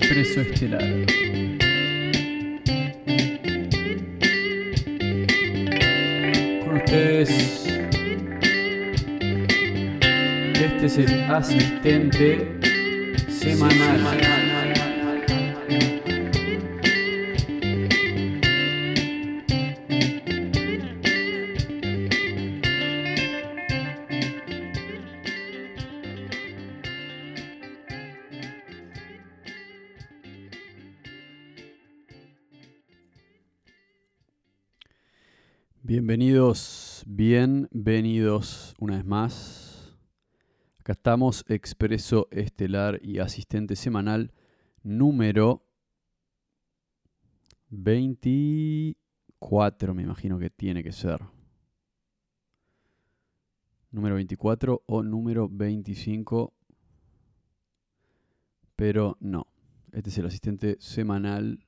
Expreso Estelar. Con ustedes, este es el asistente semanal. Bienvenidos una vez más. Acá estamos, Expreso Estelar y Asistente Semanal número 24, me imagino que tiene que ser. Número 24 o número 25, pero no. Este es el asistente semanal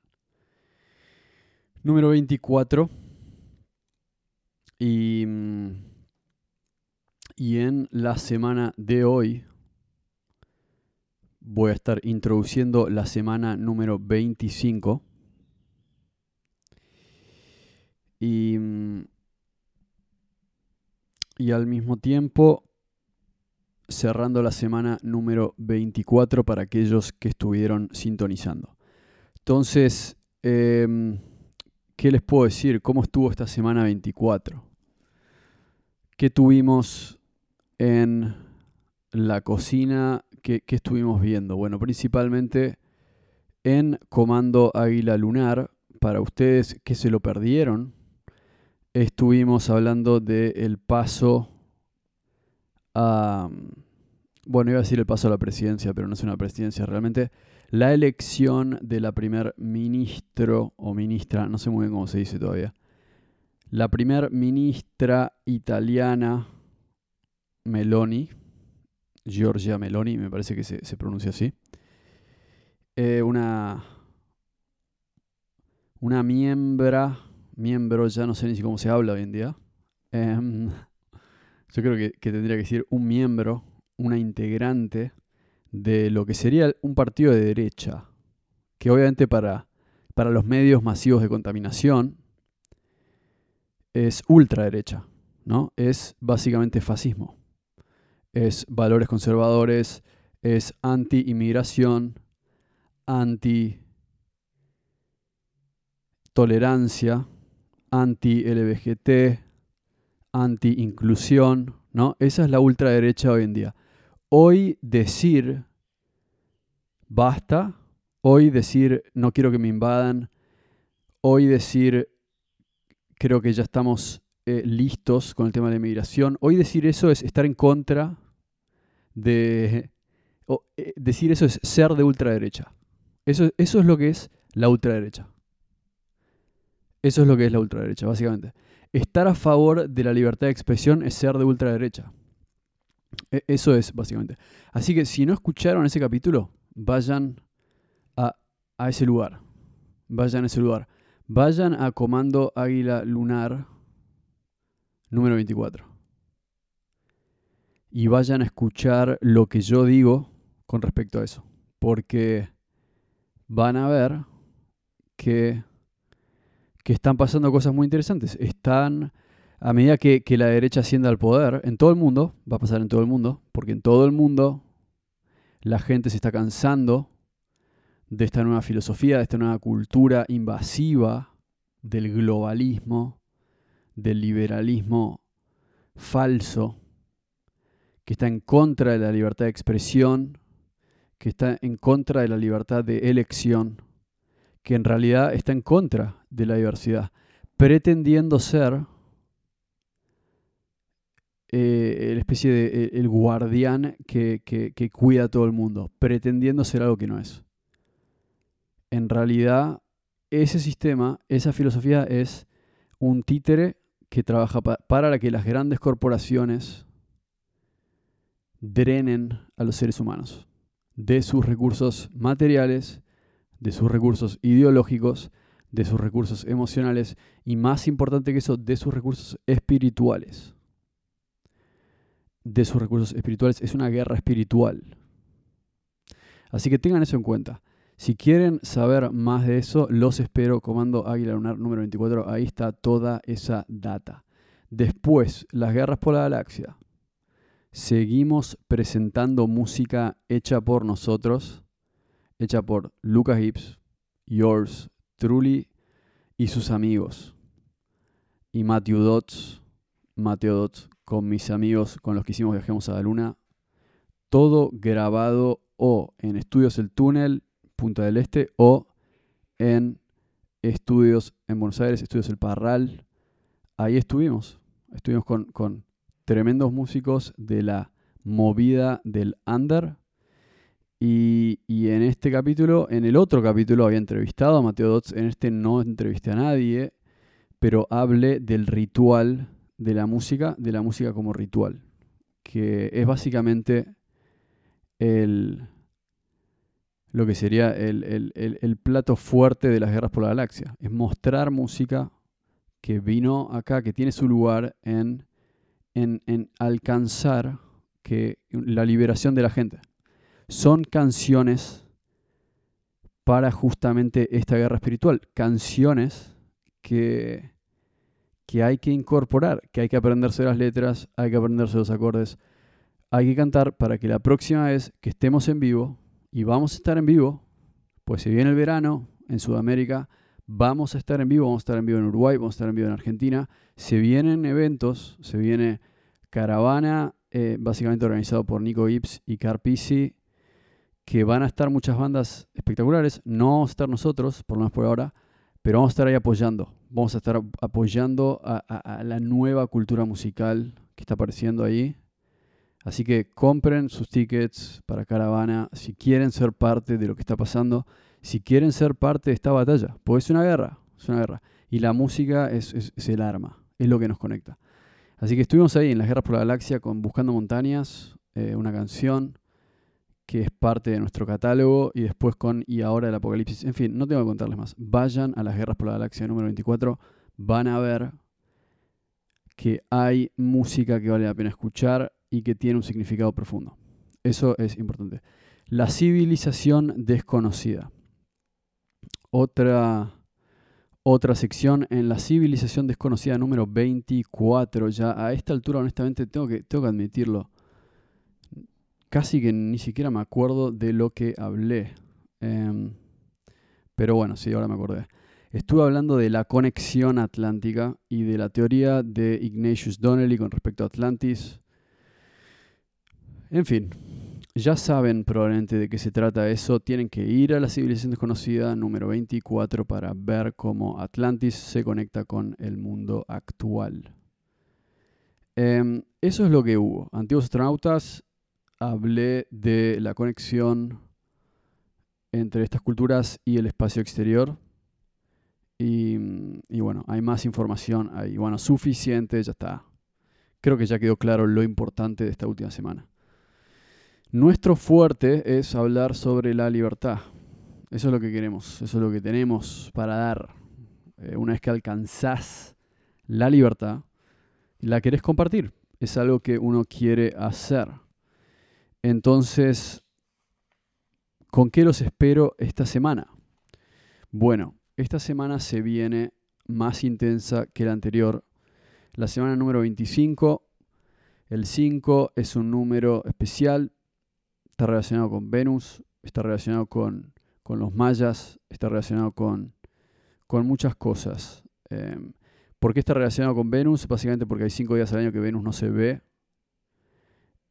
número 24. Y, mm, y en la semana de hoy voy a estar introduciendo la semana número 25. Y, y al mismo tiempo cerrando la semana número 24 para aquellos que estuvieron sintonizando. Entonces, em, ¿qué les puedo decir? ¿Cómo estuvo esta semana 24? ¿Qué tuvimos en la cocina? ¿Qué, qué estuvimos viendo? Bueno, principalmente en Comando Águila Lunar, para ustedes que se lo perdieron, estuvimos hablando del paso a... Bueno, iba a decir el paso a la presidencia, pero no es una presidencia realmente. La elección de la primer ministro o ministra, no sé muy bien cómo se dice todavía, la primer ministra italiana Meloni, Giorgia Meloni, me parece que se, pronuncia así, eh, una, una miembro, ya no sé ni si cómo se habla hoy en día, em, yo creo que, que tendría que decir un miembro, una integrante de lo que sería un partido de derecha, que obviamente para, para los medios masivos de contaminación es ultraderecha, ¿no? Es básicamente fascismo. Es valores conservadores, es anti-inmigración, anti-tolerancia, anti-LBGT, anti-inclusión, ¿no? Esa es la ultraderecha hoy en día. Hoy decir basta, hoy decir no quiero que me invadan, hoy decir creo que ya estamos eh, listos con el tema de la inmigración. Hoy decir eso es estar en contra de... eh, decir eso es ser de ultraderecha. Eso, eso es lo que es la ultraderecha. Eso es lo que es la ultraderecha, básicamente. Estar a favor de la libertad de expresión es ser de ultraderecha. E- Eso es, básicamente. Así que si no escucharon ese capítulo, vayan a, a ese lugar. Vayan a ese lugar. Vayan a Comando Águila Lunar número 24. Y vayan a escuchar lo que yo digo con respecto a eso. Porque van a ver que, que están pasando cosas muy interesantes. Están, a medida que, que la derecha asciende al poder, en todo el mundo, va a pasar en todo el mundo, porque en todo el mundo la gente se está cansando de esta nueva filosofía, de esta nueva cultura invasiva del globalismo, del liberalismo falso, que está en contra de la libertad de expresión, que está en contra de la libertad de elección, que en realidad está en contra de la diversidad, pretendiendo ser eh, la especie de el guardián que, que, que cuida a todo el mundo, pretendiendo ser algo que no es. En realidad, ese sistema, esa filosofía es un títere que trabaja pa- para que las grandes corporaciones drenen a los seres humanos de sus recursos materiales, de sus recursos ideológicos, de sus recursos emocionales y más importante que eso, de sus recursos espirituales. de sus recursos espirituales. Es una guerra espiritual. Así que tengan eso en cuenta. Si quieren saber más de eso, los espero. Comando Águila Lunar número 24. Ahí está toda esa data. Después, las guerras por la galaxia. Seguimos presentando música hecha por nosotros, hecha por Lucas Gibbs, Yours, Truly y sus amigos. Y Matthew Dots, Mateo Dots, con mis amigos con los que hicimos Viajemos a la Luna. Todo grabado o en Estudios El Túnel Punta del Este o en estudios en Buenos Aires, estudios El Parral. Ahí estuvimos. Estuvimos con, con tremendos músicos de la movida del under. Y, y, en este capítulo, en el otro capítulo había entrevistado a Mateo Dots, en este no entrevisté a nadie, pero hablé del ritual de la música, de la música como ritual, que es básicamente el, lo que sería el, plato fuerte de las guerras por la galaxia. Es mostrar música que vino acá, que tiene su lugar en, en, alcanzar que, la liberación de la gente. Son canciones para justamente esta guerra espiritual. Canciones que, que hay que incorporar, que hay que aprenderse las letras, hay que aprenderse los acordes, hay que cantar para que la próxima vez que estemos en vivo y vamos a estar en vivo, pues si viene el verano en Sudamérica, vamos a estar en vivo, vamos a estar en vivo en Uruguay, vamos a estar en vivo en Argentina, se vienen eventos, se viene caravana, eh, básicamente organizado por Nico Gibbs y Carpisi, que van a estar muchas bandas espectaculares, no vamos a estar nosotros, por lo menos por ahora, pero vamos a estar ahí apoyando, vamos a estar apoyando a la nueva cultura musical que está apareciendo ahí, Así que compren sus tickets para caravana si quieren ser parte de lo que está pasando, si quieren ser parte de esta batalla, pues es una guerra, es una guerra. Y la música es, el arma, es lo que nos conecta. Así que estuvimos ahí en las guerras por la galaxia con Buscando Montañas, eh, una canción que es parte de nuestro catálogo, y después con Y ahora el Apocalipsis. En fin, no tengo que contarles más. Vayan a las guerras por la galaxia número 24, van a ver que hay música que vale la pena escuchar y que tiene un significado profundo. Eso es importante. La civilización desconocida. Otra, otra sección en la civilización desconocida número 24. Ya a esta altura, honestamente, tengo que, tengo que admitirlo. Casi que ni siquiera me acuerdo de lo que hablé. Em, pero bueno, sí, ahora me acordé. Estuve hablando de la conexión atlántica y de la teoría de Ignatius Donnelly con respecto a Atlantis. En fin, ya saben probablemente de qué se trata eso. Tienen que ir a la civilización desconocida número 24 para ver cómo Atlantis se conecta con el mundo actual. Em, eso es lo que hubo. Antiguos astronautas, hablé de la conexión entre estas culturas y el espacio exterior. Y, y, bueno, hay más información ahí. Bueno, suficiente, ya está. Creo que ya quedó claro lo importante de esta última semana. Nuestro fuerte es hablar sobre la libertad. Eso es lo que queremos, eso es lo que tenemos para dar. Eh, una vez que alcanzás la libertad, la querés compartir. Es algo que uno quiere hacer. Entonces, ¿con qué los espero esta semana? Bueno, esta semana se viene más intensa que la anterior. La semana número 25. El 5 es un número especial está relacionado con Venus, está relacionado con, los mayas, está relacionado con, muchas cosas. Em, ¿Por qué está relacionado con Venus? Básicamente porque hay cinco días al año que Venus no se ve.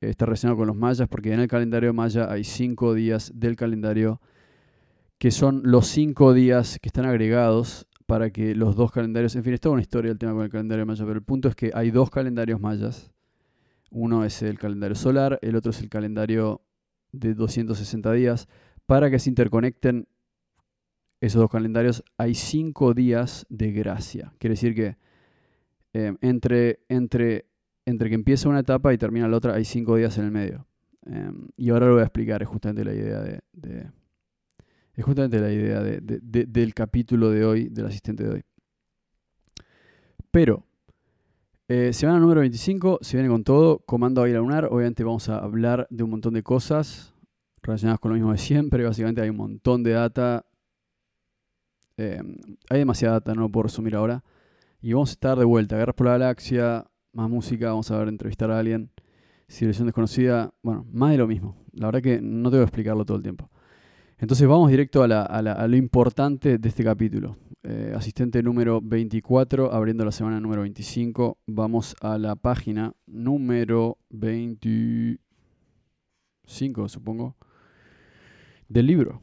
Está relacionado con los mayas porque en el calendario maya hay cinco días del calendario que son los cinco días que están agregados para que los dos calendarios, en fin, es toda una historia el tema con el calendario maya, pero el punto es que hay dos calendarios mayas. Uno es el calendario solar, el otro es el calendario de 260 días. Para que se interconecten esos dos calendarios, hay cinco días de gracia. Quiere decir que em, entre, entre, entre que empieza una etapa y termina la otra, hay cinco días en el medio. Em, y ahora lo voy a explicar, es justamente la idea de, es justamente la idea del capítulo de hoy, del asistente de hoy. Pero Eh, semana número 25, se viene con todo, comando Águila Lunar. Obviamente vamos a hablar de un montón de cosas relacionadas con lo mismo de siempre. Básicamente hay un montón de data. Eh, hay demasiada data, no lo puedo resumir ahora. Y vamos a estar de vuelta. Guerras por la Galaxia, más música, vamos a ver, entrevistar a alguien. Civilización desconocida, bueno, más de lo mismo. La verdad que no tengo que explicarlo todo el tiempo. Entonces vamos directo a lo importante de este capítulo. Eh, asistente número 24, abriendo la semana número 25. Vamos a la página número 25, supongo, del libro.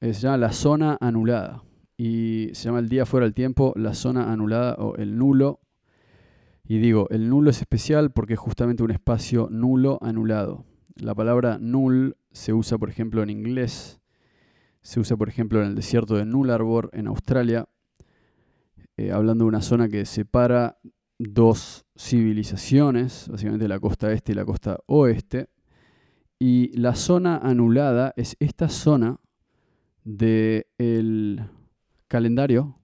se llama La Zona Anulada. Y se llama El Día Fuera del Tiempo, La Zona Anulada o El Nulo. Y digo, el nulo es especial porque es justamente un espacio nulo anulado. La palabra null se usa, por ejemplo, en inglés se usa, por ejemplo, en el desierto de Nullarbor, en Australia, eh, hablando de una zona que separa dos civilizaciones, básicamente la costa este y la costa oeste. Y la zona anulada es esta zona del calendario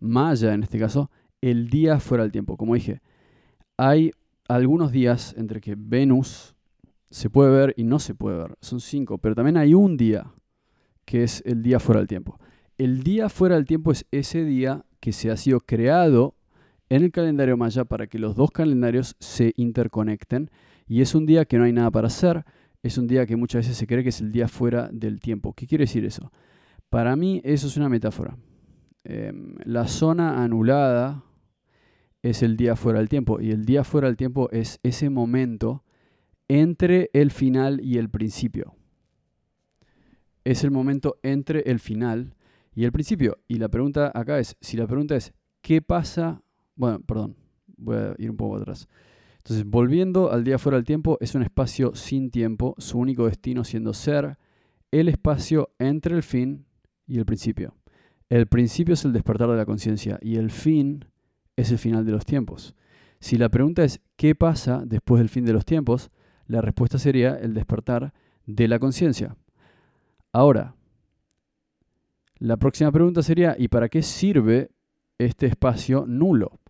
maya, en este caso, el día fuera del tiempo. Como dije, hay algunos días entre que Venus se puede ver y no se puede ver. Son cinco, pero también hay un día que es el día fuera del tiempo. El día fuera del tiempo es ese día que se ha sido creado en el calendario maya para que los dos calendarios se interconecten y es un día que no hay nada para hacer, es un día que muchas veces se cree que es el día fuera del tiempo. ¿Qué quiere decir eso? Para mí eso es una metáfora. Em, la zona anulada es el día fuera del tiempo y el día fuera del tiempo es ese momento entre el final y el principio es el momento entre el final y el principio. Y la pregunta acá es, si la pregunta es, ¿qué pasa? Bueno, perdón, voy a ir un poco atrás. Entonces, volviendo al día fuera del tiempo, es un espacio sin tiempo, su único destino siendo ser el espacio entre el fin y el principio. El principio es el despertar de la conciencia y el fin es el final de los tiempos. Si la pregunta es ¿qué pasa después del fin de los tiempos? La respuesta sería el despertar de la conciencia. Ahora, la próxima pregunta sería, ¿y para qué sirve este espacio nulo?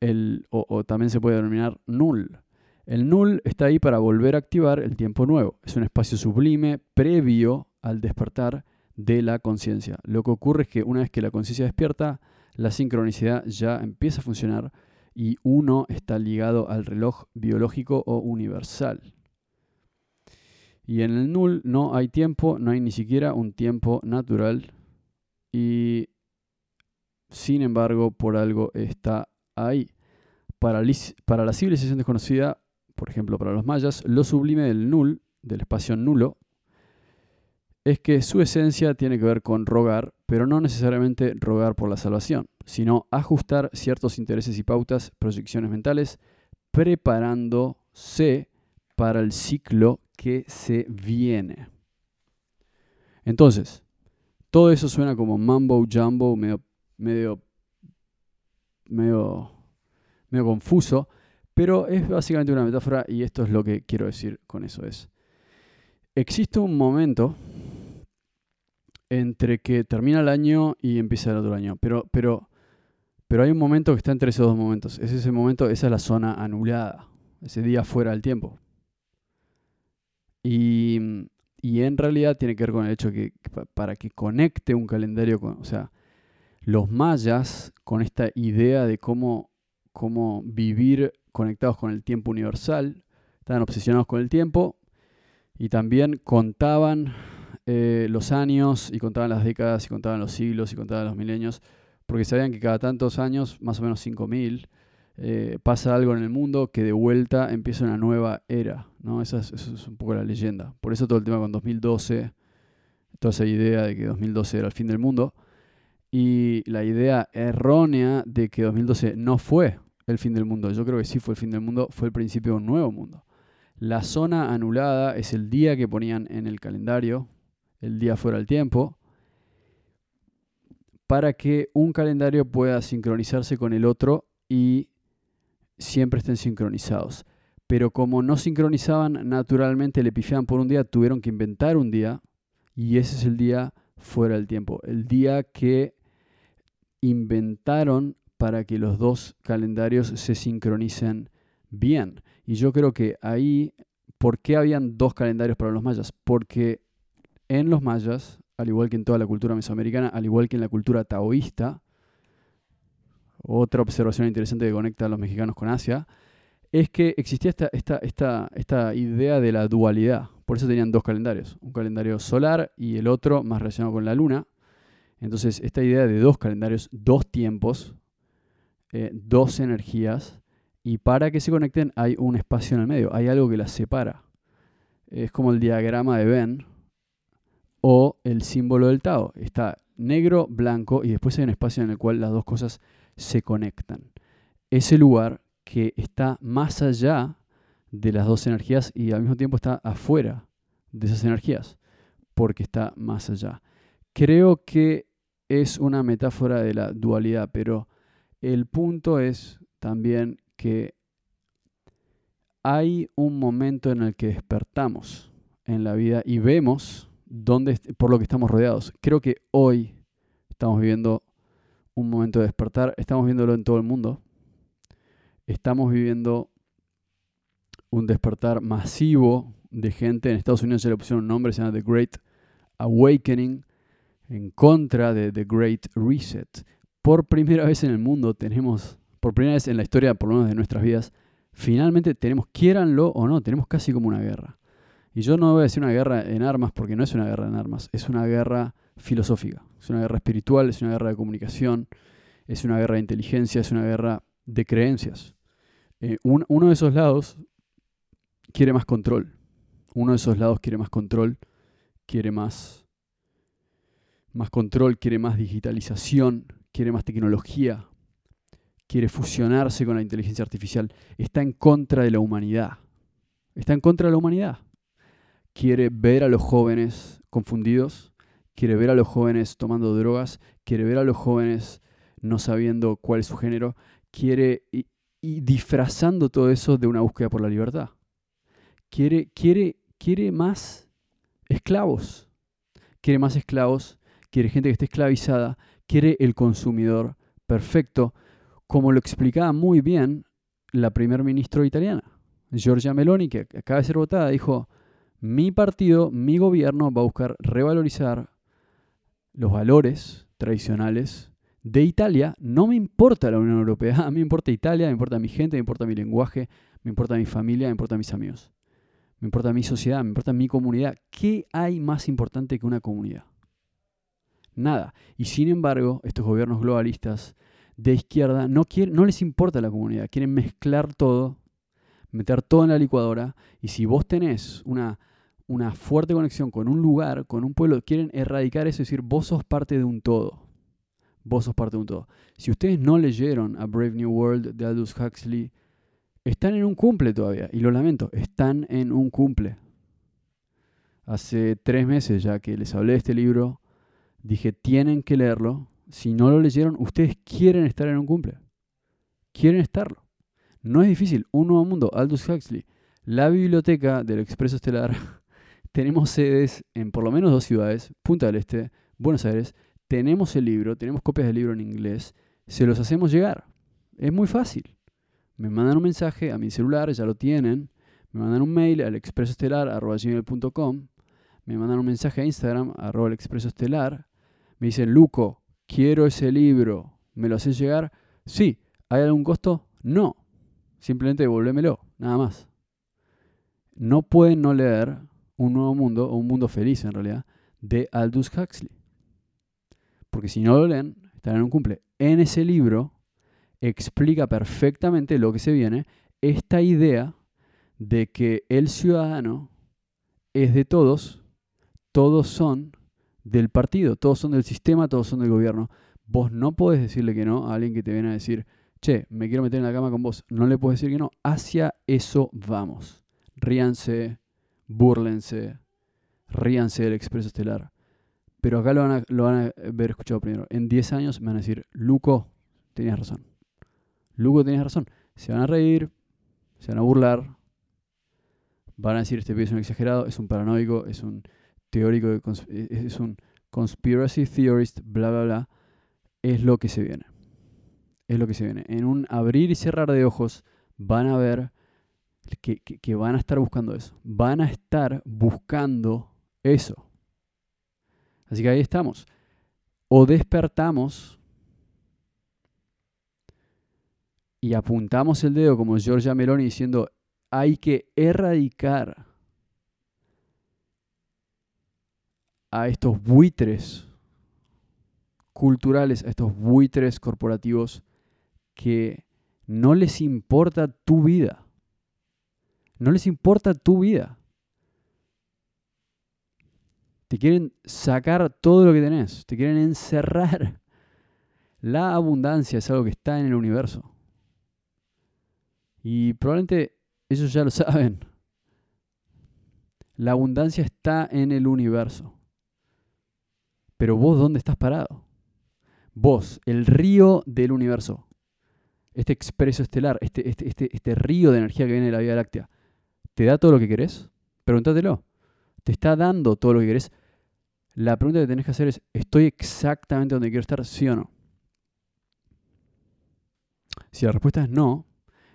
El, o, también se puede denominar null. El null está ahí para volver a activar el tiempo nuevo. Es un espacio sublime previo al despertar de la conciencia. Lo que ocurre es que una vez que la conciencia despierta, la sincronicidad ya empieza a funcionar y uno está ligado al reloj biológico o universal. Y en el null no hay tiempo, no hay ni siquiera un tiempo natural. Y sin embargo, por algo está ahí. Para, la civilización desconocida, por ejemplo para los mayas, lo sublime del null, del espacio nulo, es que su esencia tiene que ver con rogar, pero no necesariamente rogar por la salvación, sino ajustar ciertos intereses y pautas, proyecciones mentales, preparándose para el ciclo que se viene. Entonces, todo eso suena como mambo jumbo, medio, medio, medio, medio confuso, pero es básicamente una metáfora y esto es lo que quiero decir con eso es. Existe un momento entre que termina el año y empieza el otro año, pero, pero, pero hay un momento que está entre esos dos momentos. Es ese momento, esa es la zona anulada, ese día fuera del tiempo. Y, en realidad tiene que ver con el hecho que, para que conecte un calendario, con, o sea, los mayas con esta idea de cómo, cómo vivir conectados con el tiempo universal, estaban obsesionados con el tiempo y también contaban eh, los años y contaban las décadas y contaban los siglos y contaban los milenios, porque sabían que cada tantos años, más o menos 5000, eh, pasa algo en el mundo que de vuelta empieza una nueva era. ¿no? Esa es, un poco la leyenda. Por eso todo el tema con 2012, toda esa idea de que 2012 era el fin del mundo, y la idea errónea de que 2012 no fue el fin del mundo. Yo creo que sí fue el fin del mundo, fue el principio de un nuevo mundo. La zona anulada es el día que ponían en el calendario, el día fuera del tiempo, para que un calendario pueda sincronizarse con el otro y siempre estén sincronizados. Pero como no sincronizaban, naturalmente le pifiaban por un día, tuvieron que inventar un día y ese es el día fuera del tiempo. El día que inventaron para que los dos calendarios se sincronicen bien. Y yo creo que ahí, ¿por qué habían dos calendarios para los mayas? Porque en los mayas, al igual que en toda la cultura mesoamericana, al igual que en la cultura taoísta, otra observación interesante que conecta a los mexicanos con Asia, es que existía esta, idea de la dualidad. Por eso tenían dos calendarios, un calendario solar y el otro más relacionado con la luna. Entonces, esta idea de dos calendarios, dos tiempos, eh, dos energías, y para que se conecten hay un espacio en el medio, hay algo que las separa. Es como el diagrama de Venn o el símbolo del Tao. Está negro, blanco y después hay un espacio en el cual las dos cosas se conectan. Ese lugar que está más allá de las dos energías y al mismo tiempo está afuera de esas energías, porque está más allá. Creo que es una metáfora de la dualidad, pero el punto es también que hay un momento en el que despertamos en la vida y vemos dónde, por lo que estamos rodeados. Creo que hoy estamos viviendo un momento de despertar, estamos viéndolo en todo el mundo. Estamos viviendo un despertar masivo de gente. En Estados Unidos se le pusieron un nombre, se llama The Great Awakening, en contra de The Great Reset. Por primera vez en el mundo tenemos, por primera vez en la historia, por lo menos de nuestras vidas, finalmente tenemos, quiéranlo o no, tenemos casi como una guerra. Y yo no voy a decir una guerra en armas porque no es una guerra en armas, es una guerra filosófica, es una guerra espiritual, es una guerra de comunicación, es una guerra de inteligencia, es una guerra de creencias. Eh, uno de esos lados quiere más control, uno de esos lados quiere más control, quiere más, más control, quiere más digitalización, quiere más tecnología, quiere fusionarse con la inteligencia artificial, está en contra de la humanidad, está en contra de la humanidad. Quiere ver a los jóvenes confundidos, quiere ver a los jóvenes tomando drogas, quiere ver a los jóvenes no sabiendo cuál es su género, quiere y, disfrazando todo eso de una búsqueda por la libertad. Quiere, quiere, quiere más esclavos, quiere más esclavos, quiere gente que esté esclavizada, quiere el consumidor perfecto, como lo explicaba muy bien la primer ministro italiana, Giorgia Meloni, que acaba de ser votada, dijo, mi partido, mi gobierno va a buscar revalorizar los valores tradicionales de Italia. No me importa la Unión Europea, a mí me importa Italia, me importa mi gente, me importa mi lenguaje, me importa mi familia, me importa mis amigos. Me importa mi sociedad, me importa mi comunidad. ¿Qué hay más importante que una comunidad? Nada. Y sin embargo, estos gobiernos globalistas de izquierda no, quieren, no les importa la comunidad, quieren mezclar todo, meter todo en la licuadora. Y si vos tenés una una fuerte conexión con un lugar, con un pueblo, quieren erradicar eso y decir, vos sos parte de un todo. Vos sos parte de un todo. Si ustedes no leyeron a Brave New World de Aldous Huxley, están en un cumple todavía. Y lo lamento, están en un cumple. Hace tres meses ya que les hablé de este libro, dije, tienen que leerlo. Si no lo leyeron, ustedes quieren estar en un cumple. Quieren estarlo. No es difícil. Un nuevo mundo, Aldous Huxley. La biblioteca del Expreso Estelar tenemos sedes en por lo menos dos ciudades, Punta del Este, Buenos Aires. Tenemos el libro, tenemos copias del libro en inglés, se los hacemos llegar. Es muy fácil. Me mandan un mensaje a mi celular, ya lo tienen. Me mandan un mail al expresoestelar.com. Me mandan un mensaje a Instagram, arroba el expresoestelar. Me dicen, Luco, quiero ese libro. ¿Me lo haces llegar? Sí. ¿Hay algún costo? No. Simplemente devuélvemelo, nada más. No pueden no leer un nuevo mundo, o un mundo feliz en realidad, de Aldous Huxley. Porque si no lo leen, están en un cumple. En ese libro explica perfectamente lo que se viene, esta idea de que el ciudadano es de todos, todos son del partido, todos son del sistema, todos son del gobierno. Vos no podés decirle que no a alguien que te viene a decir, che, me quiero meter en la cama con vos. No le puedes decir que no. Hacia eso vamos. Ríanse, búrlense, ríanse del Expreso Estelar. Pero acá lo van, a, lo van a ver escuchado primero. En 10 años me van a decir, Luco, tenías razón. Luco, tenías razón. Se van a reír, se van a burlar, van a decir, este pibe es un exagerado, es un paranoico, es un teórico, es un conspiracy theorist, bla, bla, bla. Es lo que se viene. es lo que se viene. En un abrir y cerrar de ojos van a ver que, van a estar buscando eso. Van a estar buscando eso. Así que ahí estamos. O despertamos y apuntamos el dedo como Giorgia Meloni diciendo, hay que erradicar a estos buitres culturales, a estos buitres corporativos que no les importa tu vida. No les importa tu vida. Te quieren sacar todo lo que tenés. Te quieren encerrar. La abundancia es algo que está en el universo. Y probablemente ellos ya lo saben. La abundancia está en el universo. Pero vos, ¿dónde estás parado? Vos, el río del universo. Este expreso estelar, este, este, este, este río de energía que viene de la Vía Láctea, ¿te da todo lo que querés? Pregúntatelo. ¿Te está dando todo lo que querés? La pregunta que tenés que hacer es, ¿estoy exactamente donde quiero estar? ¿Sí o no? Si la respuesta es no,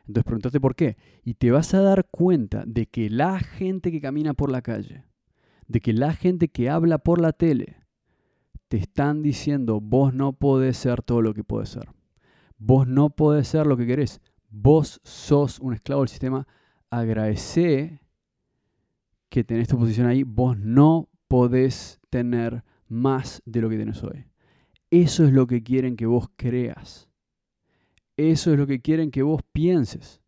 entonces pregúntate por qué. Y te vas a dar cuenta de que la gente que camina por la calle, de que la gente que habla por la tele, te están diciendo, vos no podés ser todo lo que podés ser. Vos no podés ser lo que querés. Vos sos un esclavo del sistema. Agradece que tenés tu posición ahí. Vos no podés tener más de lo que tenés hoy. Eso es lo que quieren que vos creas. Eso es lo que quieren que vos pienses.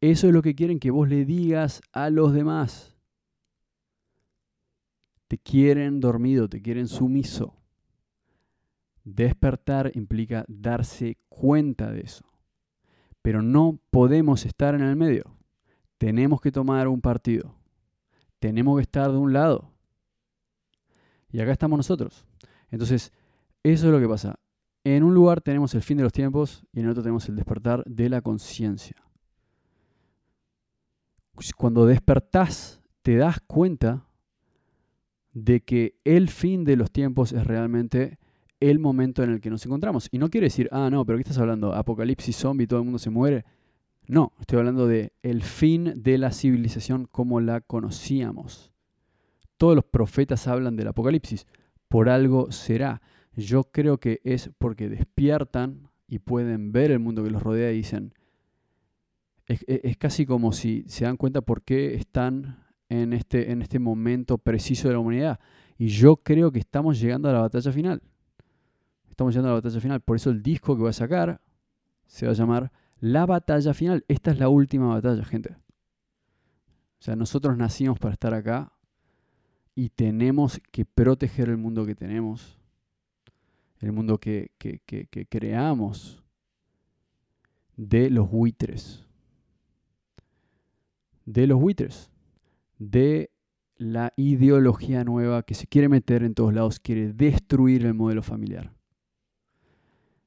Eso es lo que quieren que vos le digas a los demás. Te quieren dormido, te quieren sumiso. Despertar implica darse cuenta de eso. Pero no podemos estar en el medio. Tenemos que tomar un partido. Tenemos que estar de un lado. Y acá estamos nosotros. Entonces, eso es lo que pasa. En un lugar tenemos el fin de los tiempos y en otro tenemos el despertar de la conciencia. Cuando despertás, te das cuenta de que el fin de los tiempos es realmente el momento en el que nos encontramos. Y no quiere decir, ah, no, pero ¿qué estás hablando? Apocalipsis zombie, todo el mundo se muere. No, estoy hablando de el fin de la civilización como la conocíamos. Todos los profetas hablan del apocalipsis. Por algo será. Yo creo que es porque despiertan y pueden ver el mundo que los rodea y dicen, es, casi como si se dan cuenta por qué están en este, en este momento preciso de la humanidad. Y yo creo que estamos llegando a la batalla final. Estamos llegando a la batalla final. Por eso el disco que voy a sacar se va a llamar La batalla final. Esta es la última batalla, gente. O sea, nosotros nacimos para estar acá y tenemos que proteger el mundo que tenemos el mundo que, creamos de los buitres, de los buitres, de la ideología nueva que se quiere meter en todos lados, quiere destruir el modelo familiar.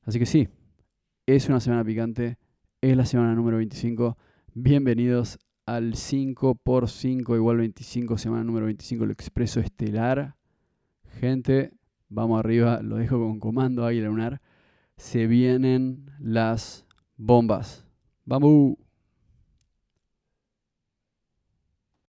Así que sí, es una semana picante, es la semana número 25. Bienvenidos al 5x5 igual 25, semana número 25, el expreso estelar. Gente, Vamos arriba, lo dejo con comando Águila Lunar. Se vienen las bombas. ¡Vamos!